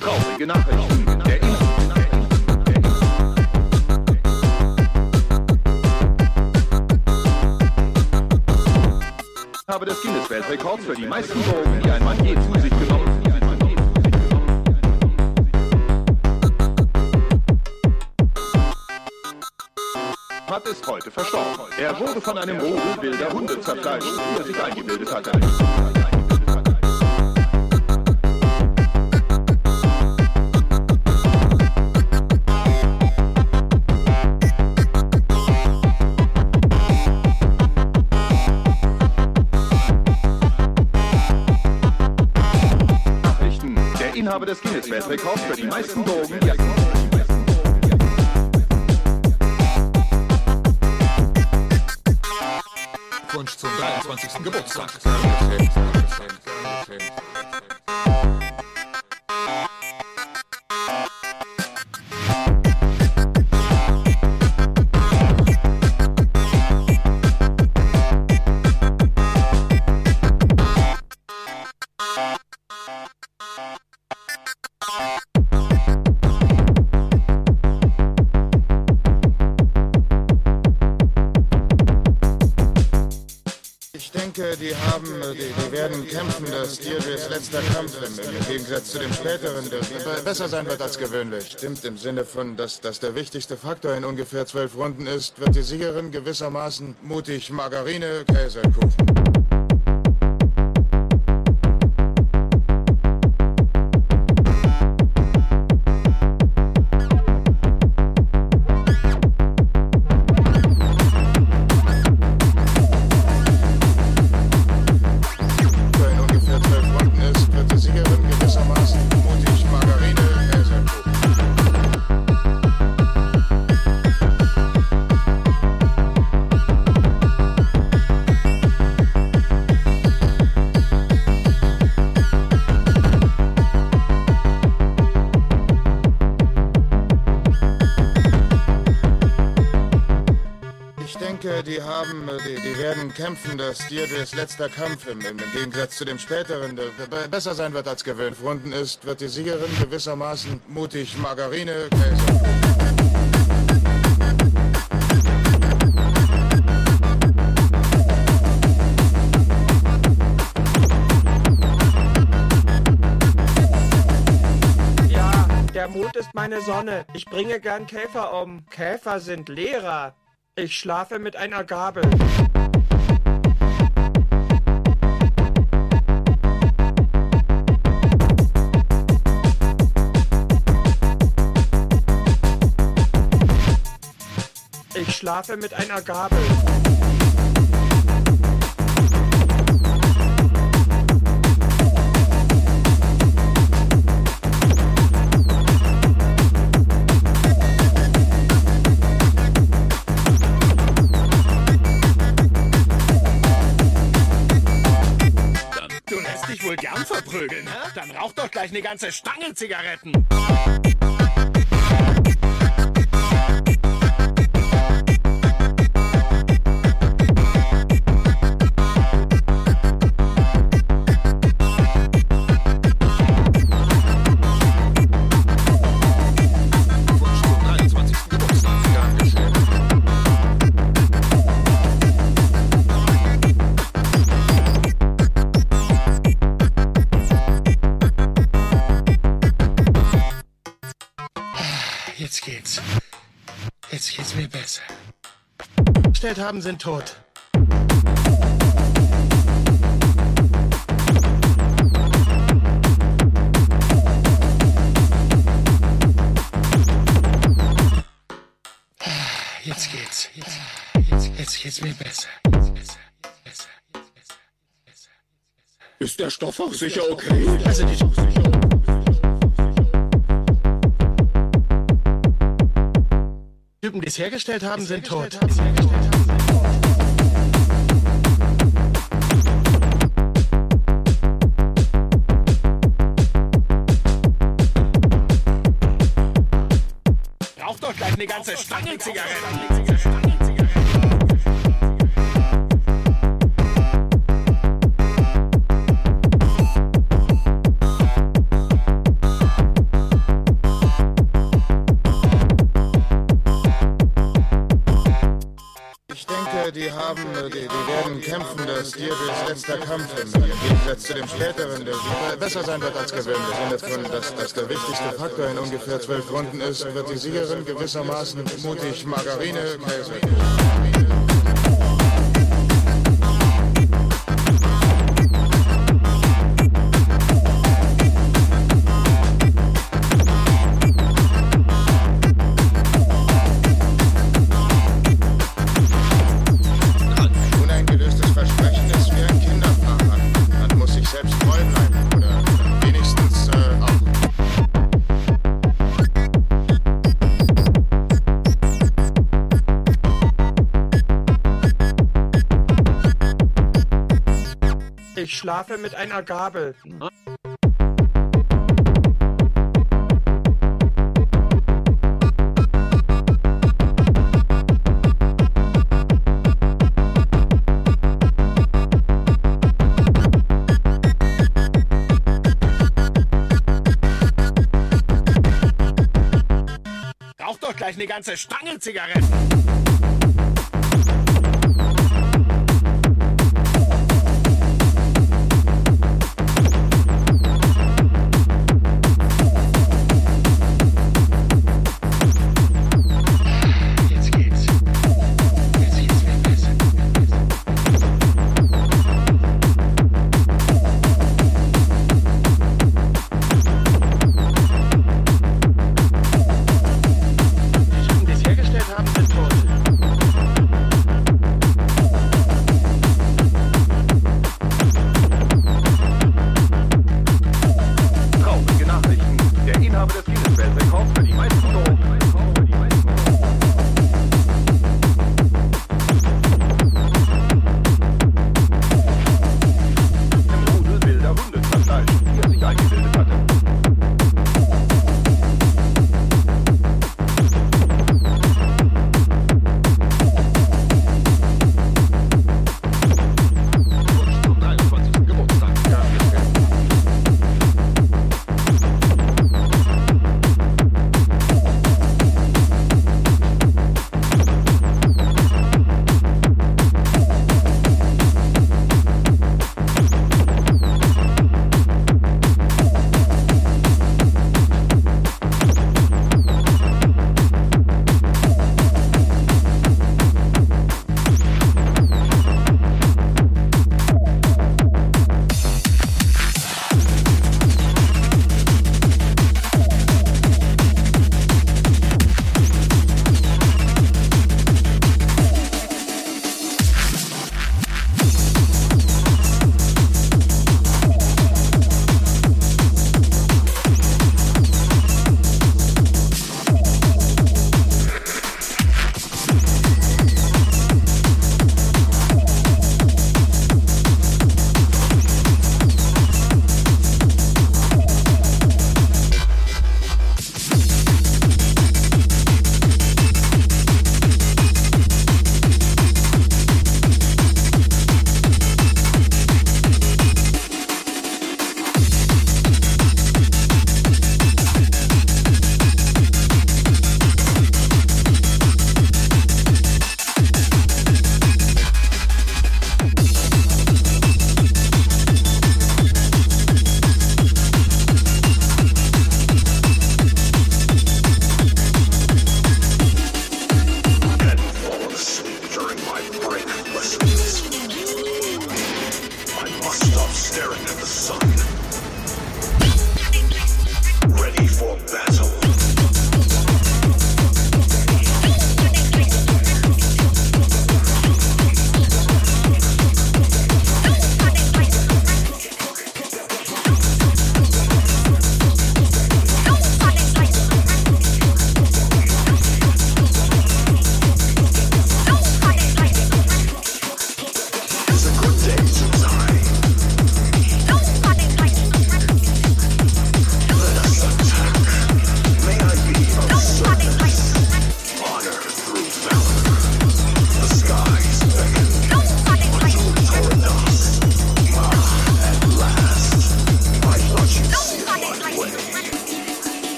Traurige Nachrichten. Der habe des Guinness-Weltrekords für die meisten Drogen, die ein Mann je zu sich genommen hat, ist heute verstorben. Er wurde von einem Rudel wilder Hunde zerfleischt, wie er sich eingebildet hatte. Des Guinness-Weltrekords für die meisten Drogen, die Wunsch zum 23. Geburtstag. Besser sein wird als gewöhnlich. Stimmt im Sinne von, dass das der wichtigste Faktor in ungefähr zwölf Runden ist, wird die Siegerin gewissermaßen mutig Margarine, Käsekuchen. die kämpfen, dass Deirdres letzter Kampf im, im Gegensatz zu dem späteren besser sein wird als gewöhnt. Runden ist, wird die Siegerin gewissermaßen mutig Margarine, Käse. Der Mond ist meine Sonne. Ich bringe gern Käfer um. Käfer sind Lehrer. Ich schlafe mit einer Gabel. Schlafe mit einer Gabel. verprügeln. Dann rauch doch gleich eine ganze Stange Zigaretten. Gestellt haben, sind tot. Jetzt geht's. Jetzt, jetzt, jetzt geht's mir besser. Jetzt besser. Ist der Stoff auch sicher okay? Also die Typen, die es hergestellt haben, sind tot. eine ganze Stange Zigaretten. Kampf im, Gegensatz zu dem späteren, der besser sein wird als gewöhnlich. Im Sinne von, dass das der wichtigste Faktor in ungefähr zwölf Runden ist, wird die Siegerin gewissermaßen mutig Margarine Käse. Schlafe mit einer Gabel. Rauch doch gleich eine ganze Stange Zigaretten.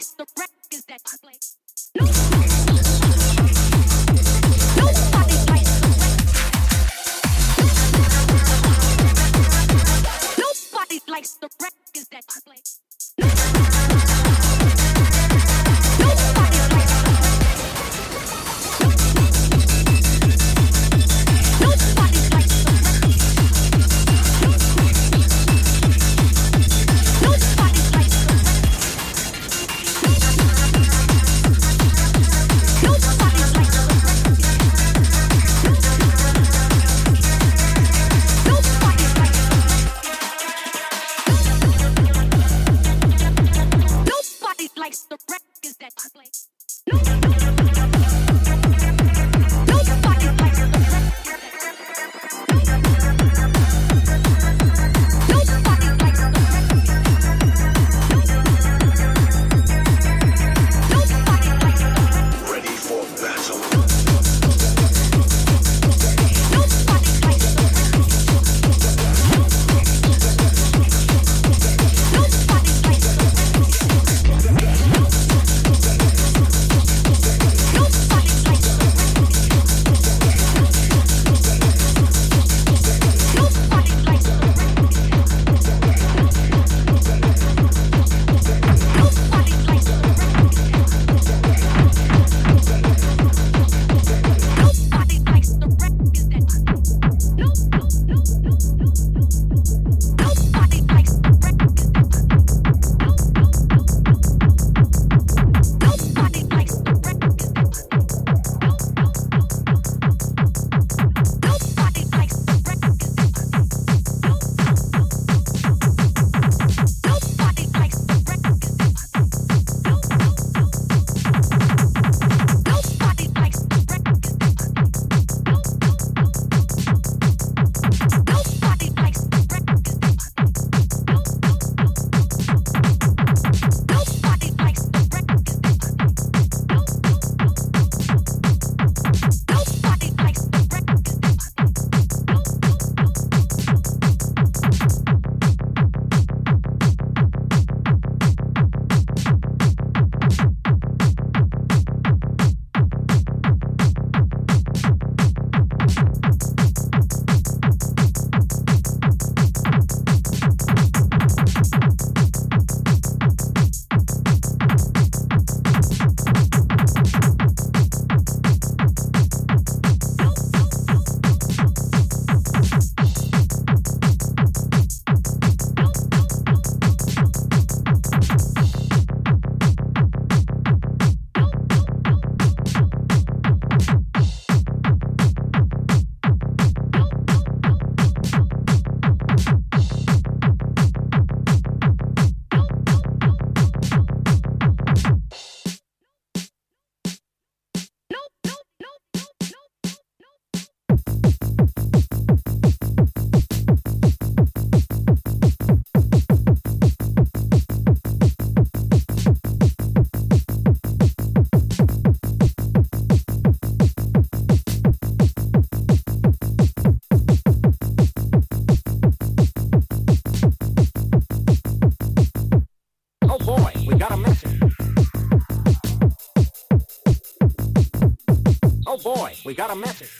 The wreck is that place. No. We got a message.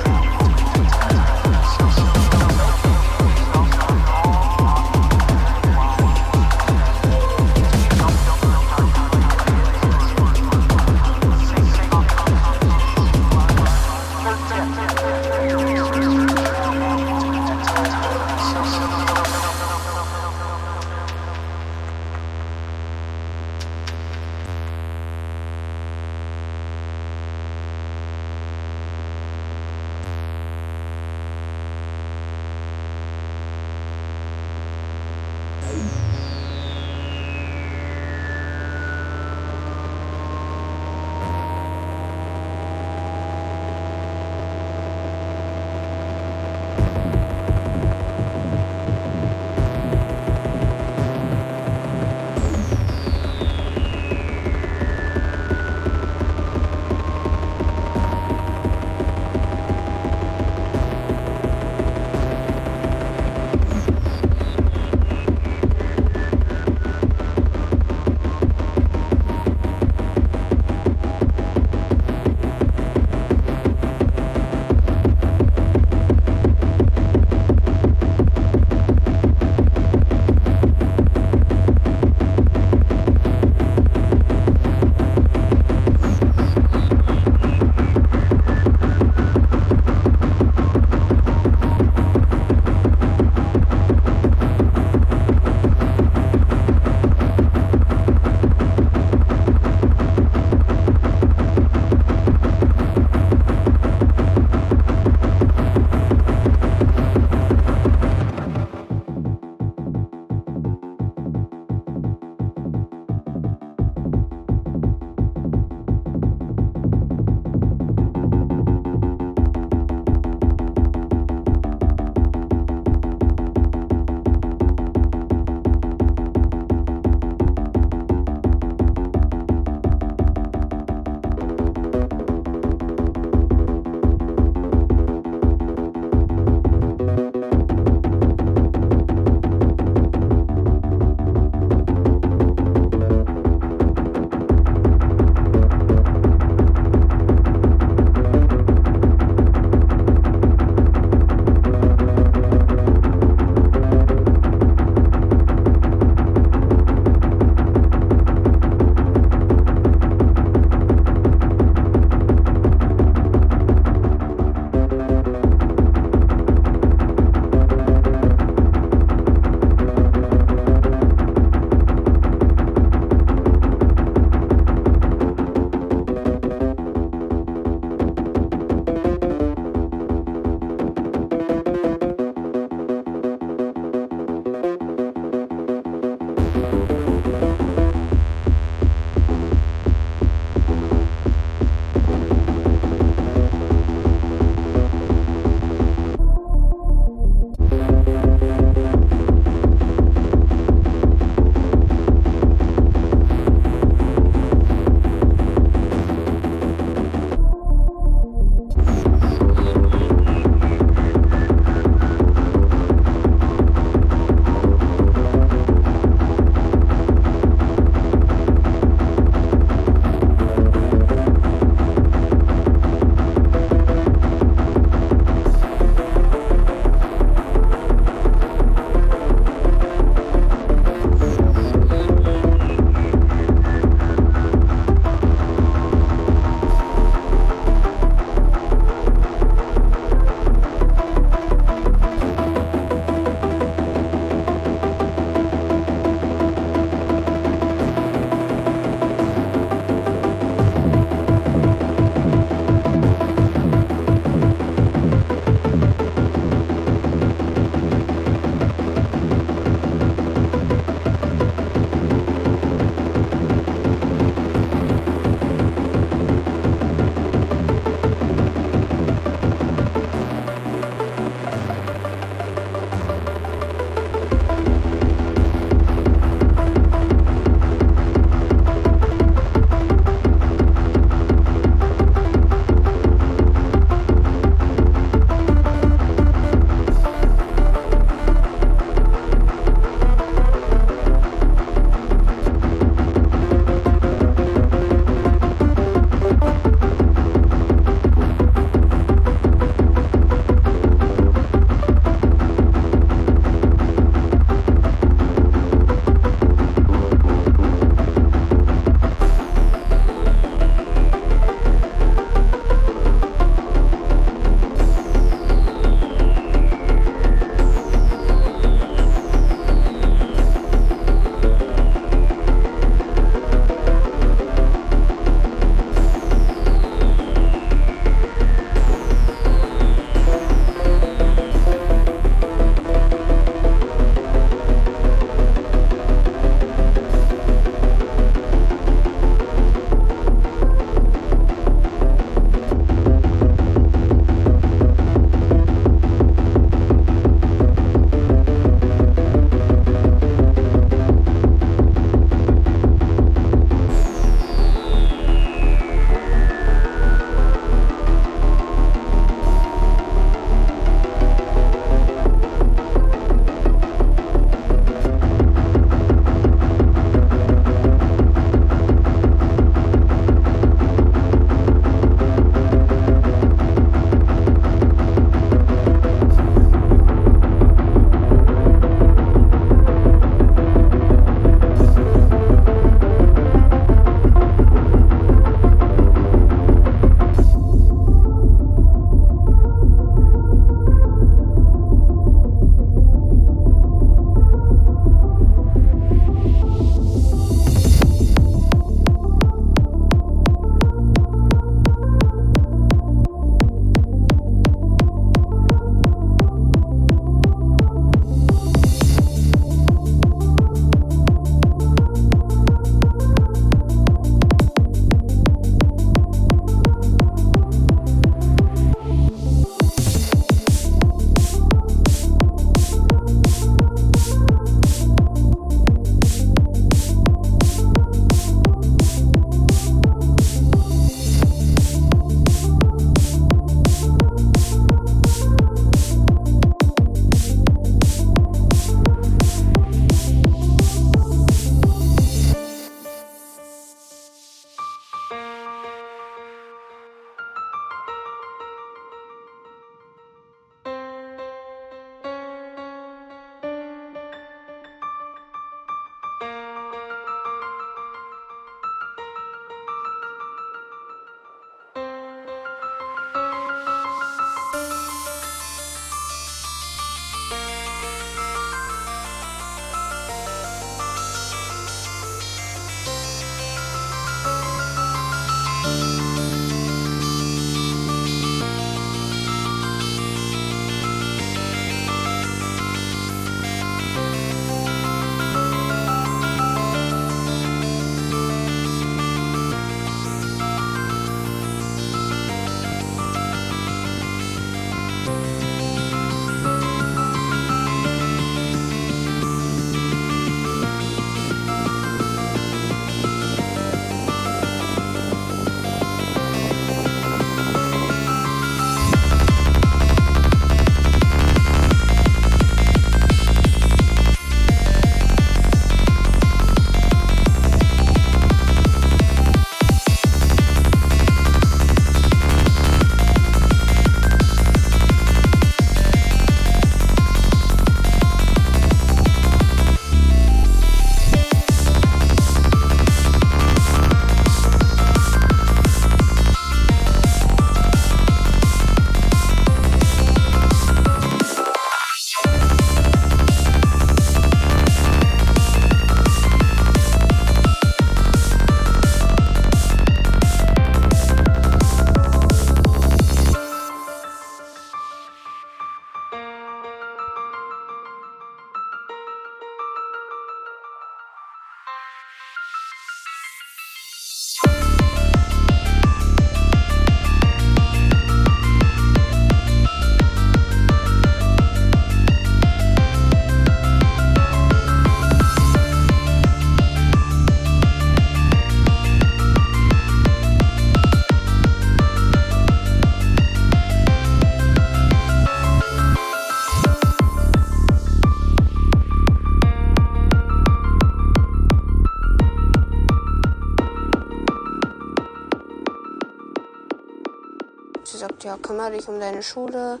kümmere dich um deine Schule,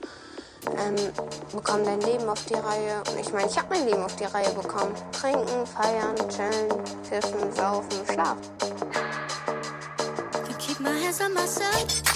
ähm, bekomm dein Leben auf die Reihe. Und ich meine, ich habe mein Leben auf die Reihe bekommen. Trinken, feiern, chillen, kiffen, saufen, schlafen. Keep my hands on myself.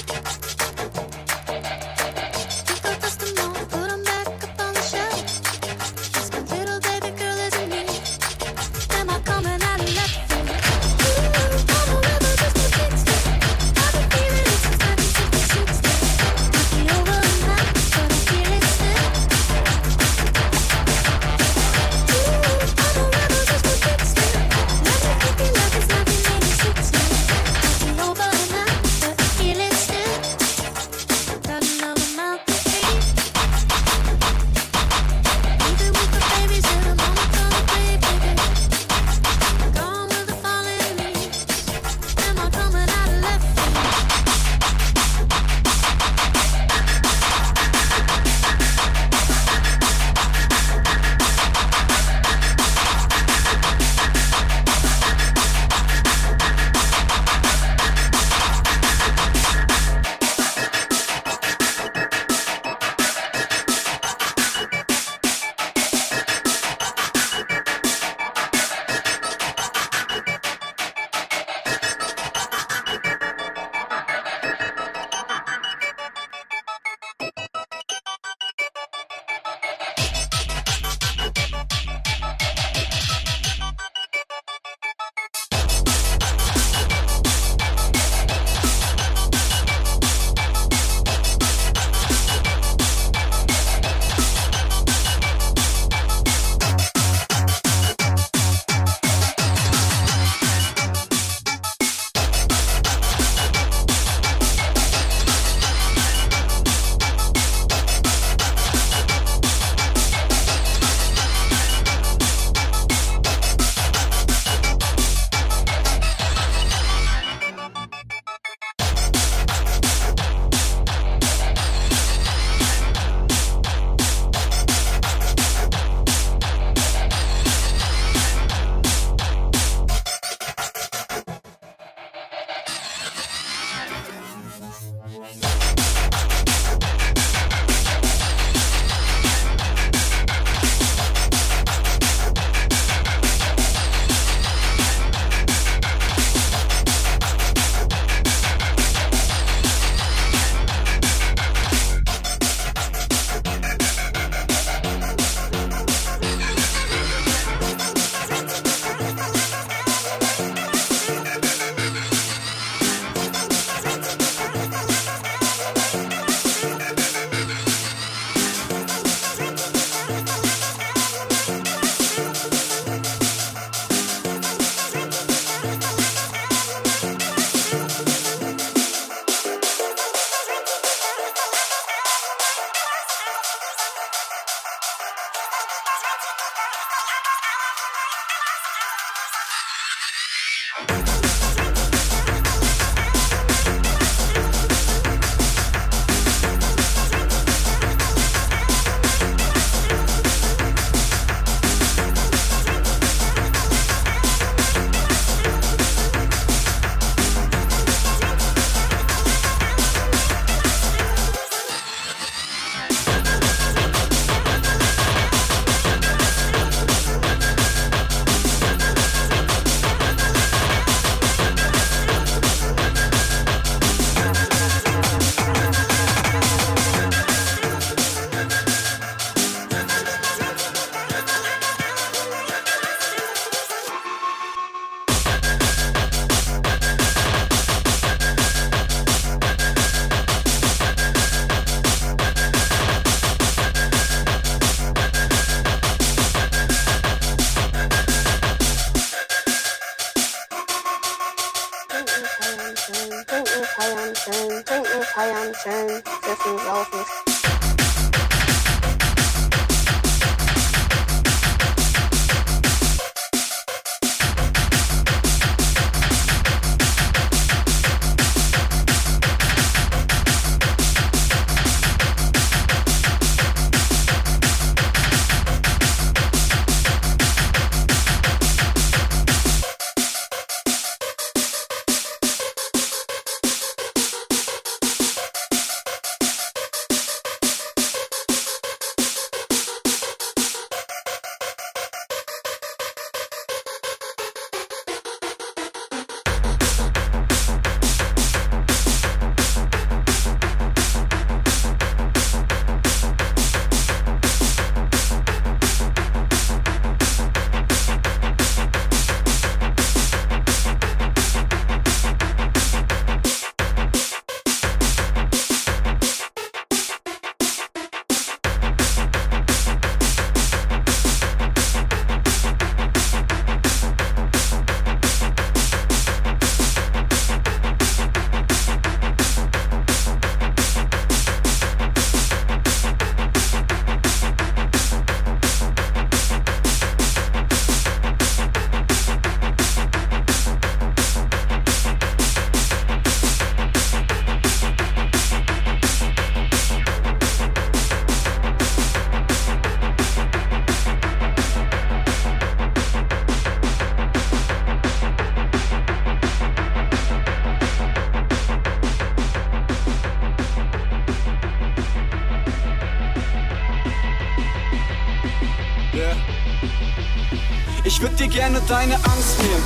Deine Angst nehmen.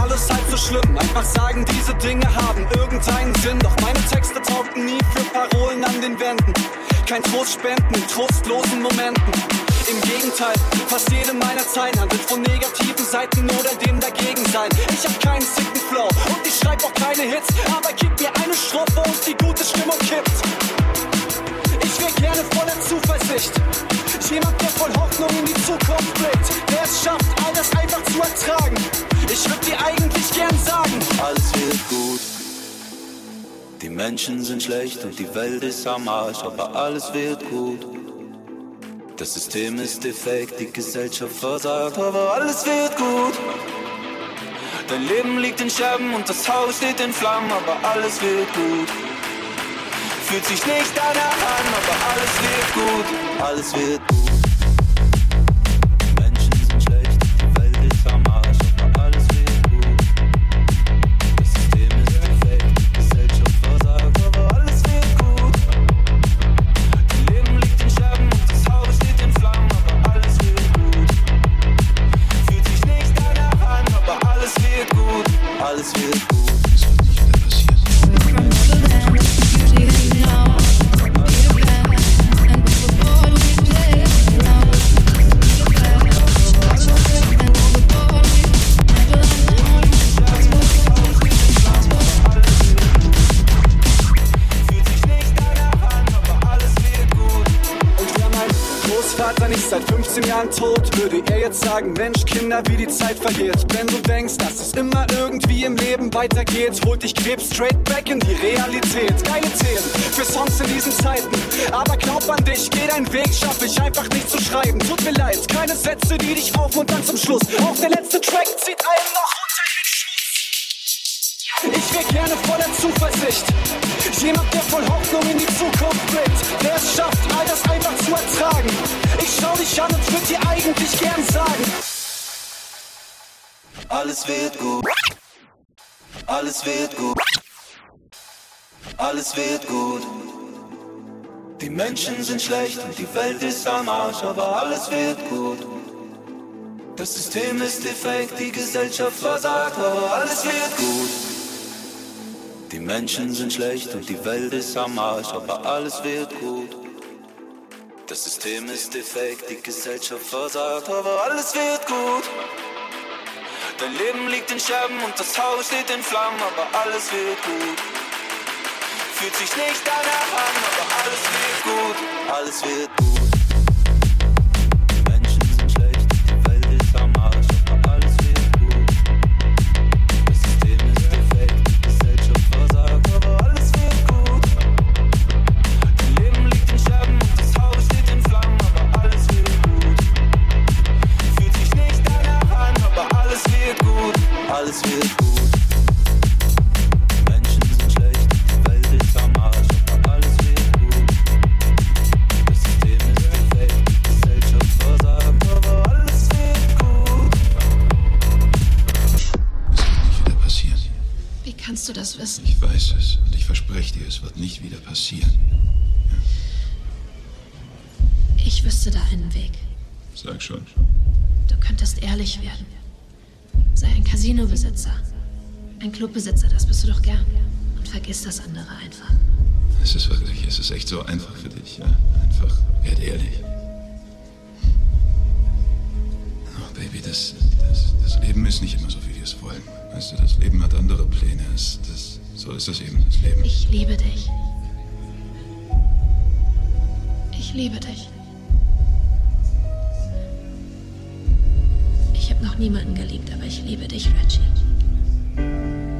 Alles halb so schlimm, einfach sagen, diese Dinge haben irgendeinen Sinn. Doch meine Texte taugten nie für Parolen an den Wänden. Kein Trost spenden, in trostlosen Momenten. Im Gegenteil, fast jede meiner Zeilen handelt von negativen Seiten oder dem Dagegensein. Ich hab keinen sicken Flow und ich schreib auch keine Hits, aber Menschen sind schlecht und die Welt ist am Arsch, aber alles wird gut. Das System ist defekt, die Gesellschaft versagt, aber alles wird gut. Dein Leben liegt in Scherben und das Haus steht in Flammen, aber alles wird gut. Fühlt sich nicht danach an, aber alles wird gut, alles wird gut. Sagen, Mensch, Alles wird gut. Alles wird gut. Alles wird gut. Die Menschen sind schlecht und die Welt ist am Arsch, aber alles wird gut. Das System ist defekt, die Gesellschaft versagt, aber alles wird gut. Die Menschen sind schlecht und die Welt ist am Arsch, aber alles wird gut. Das System ist defekt, die Gesellschaft versagt, aber alles wird gut. Dein Leben liegt in Scherben und das Haus steht in Flammen, aber alles wird gut. Fühlt sich nicht danach an, aber alles wird gut, alles wird gut. Vergiss das andere einfach. Es ist wirklich, es ist echt so einfach für dich. Ja? Einfach, werd ehrlich. Oh, Baby, das, das, das Leben ist nicht immer so, wie wir es wollen. Weißt du, das Leben hat andere Pläne. Es, das, so ist das eben, das Leben. Ich liebe dich. Ich liebe dich. Ich habe noch niemanden geliebt, aber ich liebe dich, Reggie.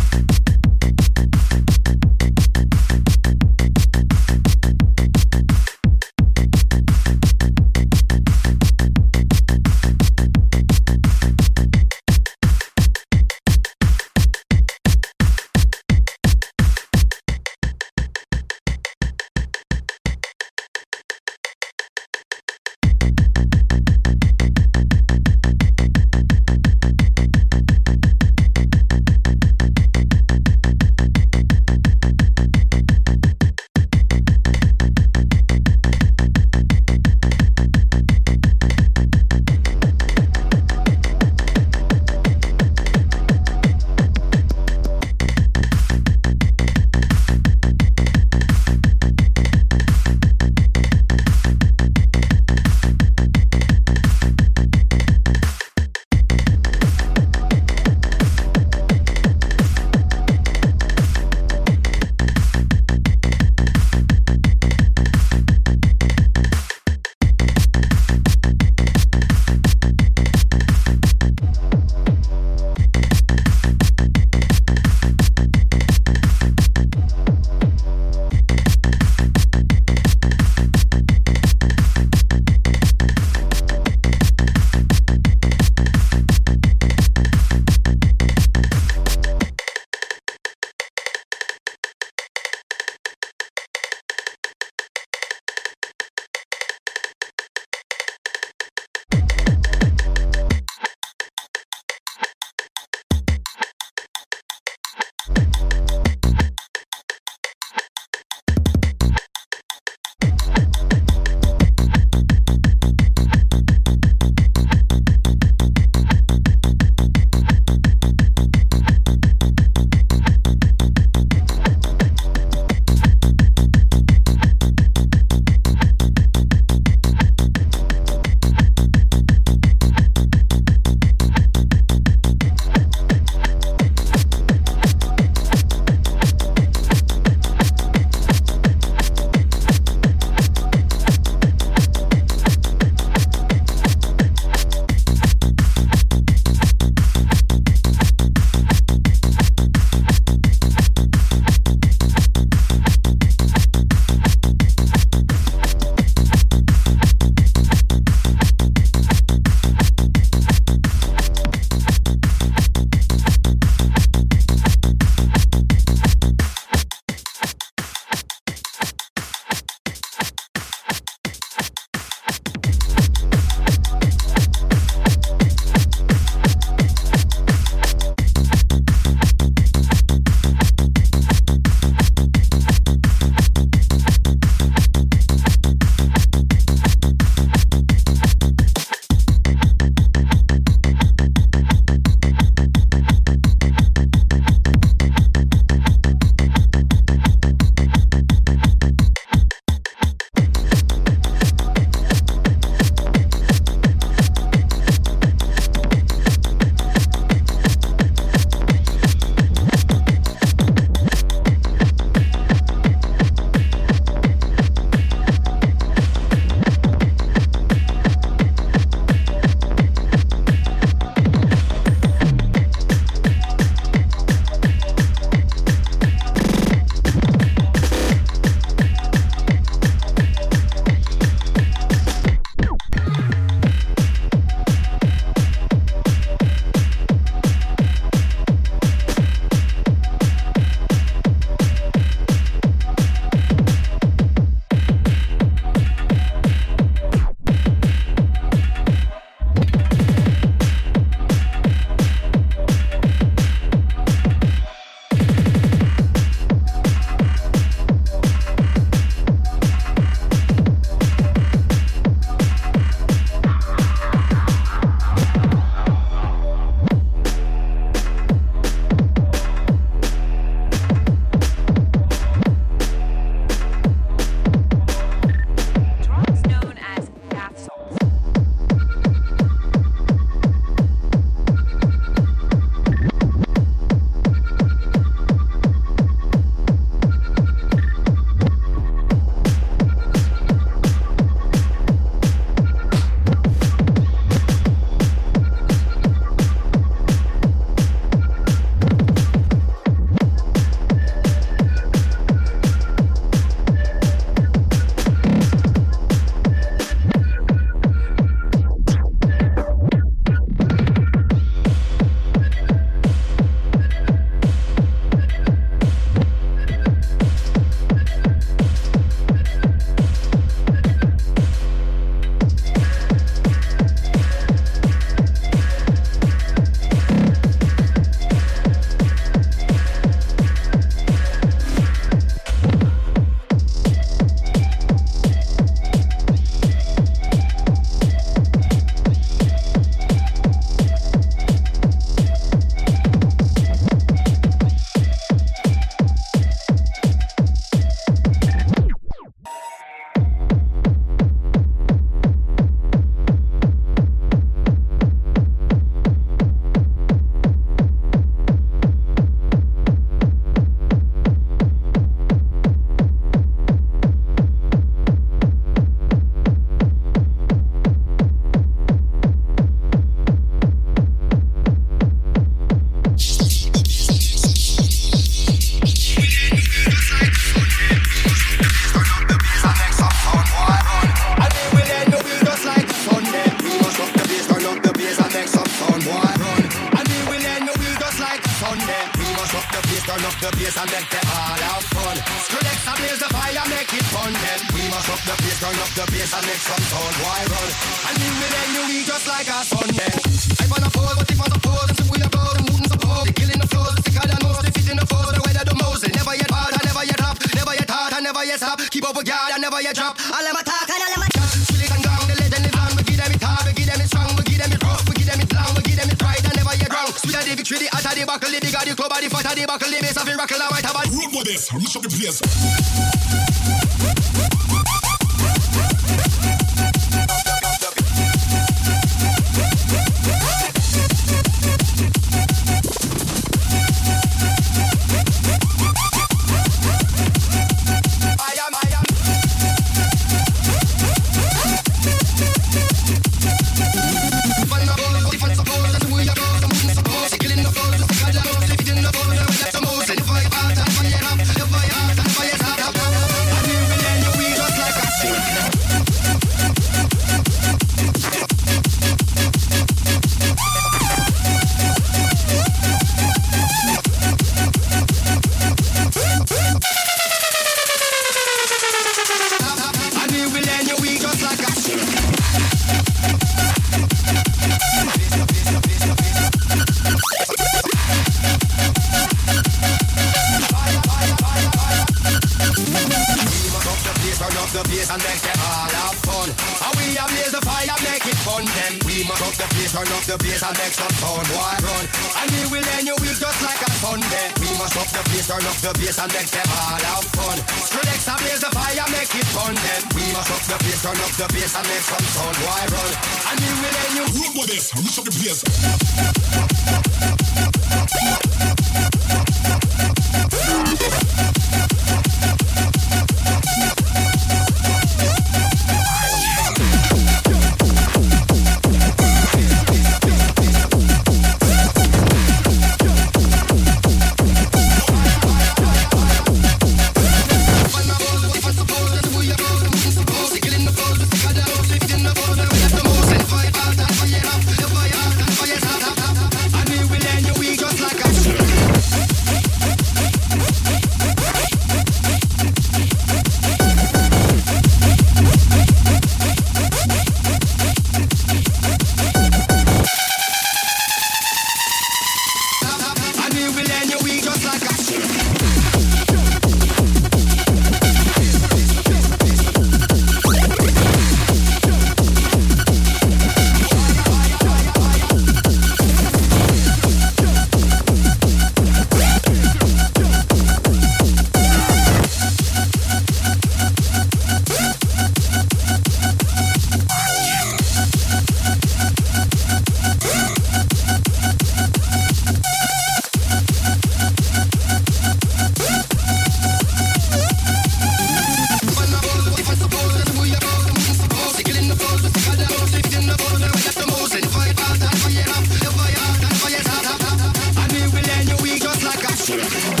Thank you.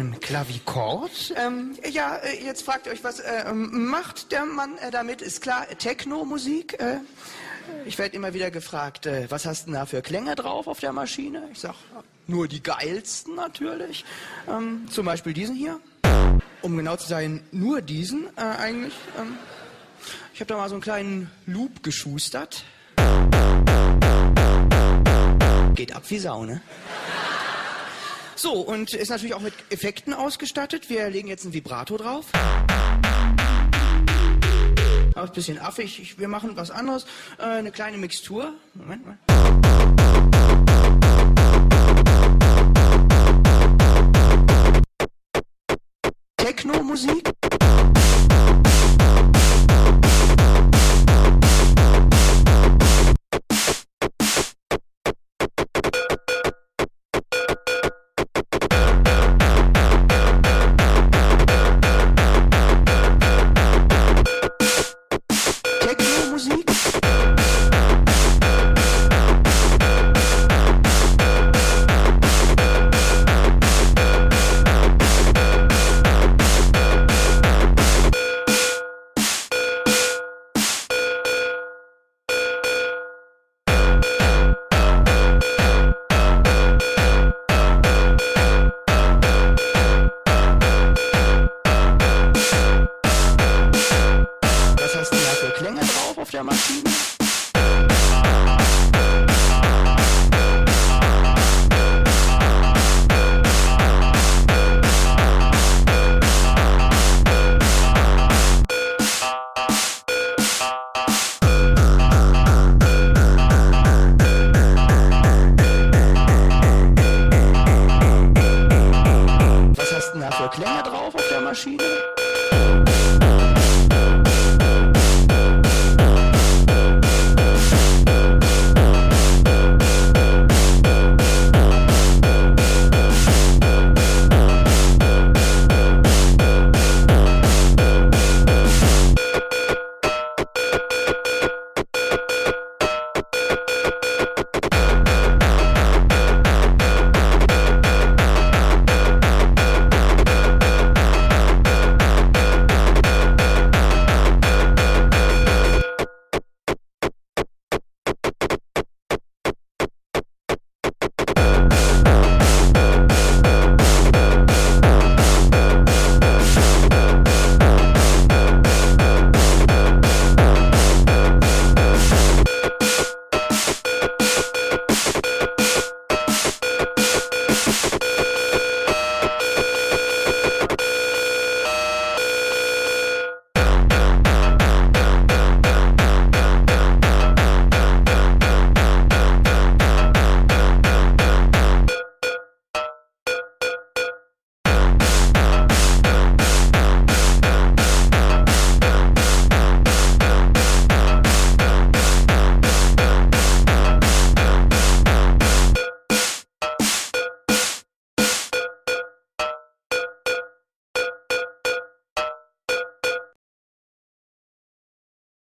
Einem Klavichord. Ähm, ja, äh, jetzt fragt ihr euch, was äh, ähm, macht der Mann äh, damit? Ist klar, Techno-Musik. Äh, ich werde immer wieder gefragt, äh, was hast du da für Klänge drauf auf der Maschine? Ich sag, nur die geilsten natürlich. Ähm, zum Beispiel diesen hier. Um genau zu sein, nur diesen äh, eigentlich. Ähm, ich habe da mal so einen kleinen Loop geschustert. Geht ab wie Sau, ne? So, und ist natürlich auch mit Effekten ausgestattet. Wir legen jetzt ein Vibrato drauf. Aber ist ein bisschen affig. Wir machen was anderes. Äh, eine kleine Mixtur. Moment mal. Techno-Musik.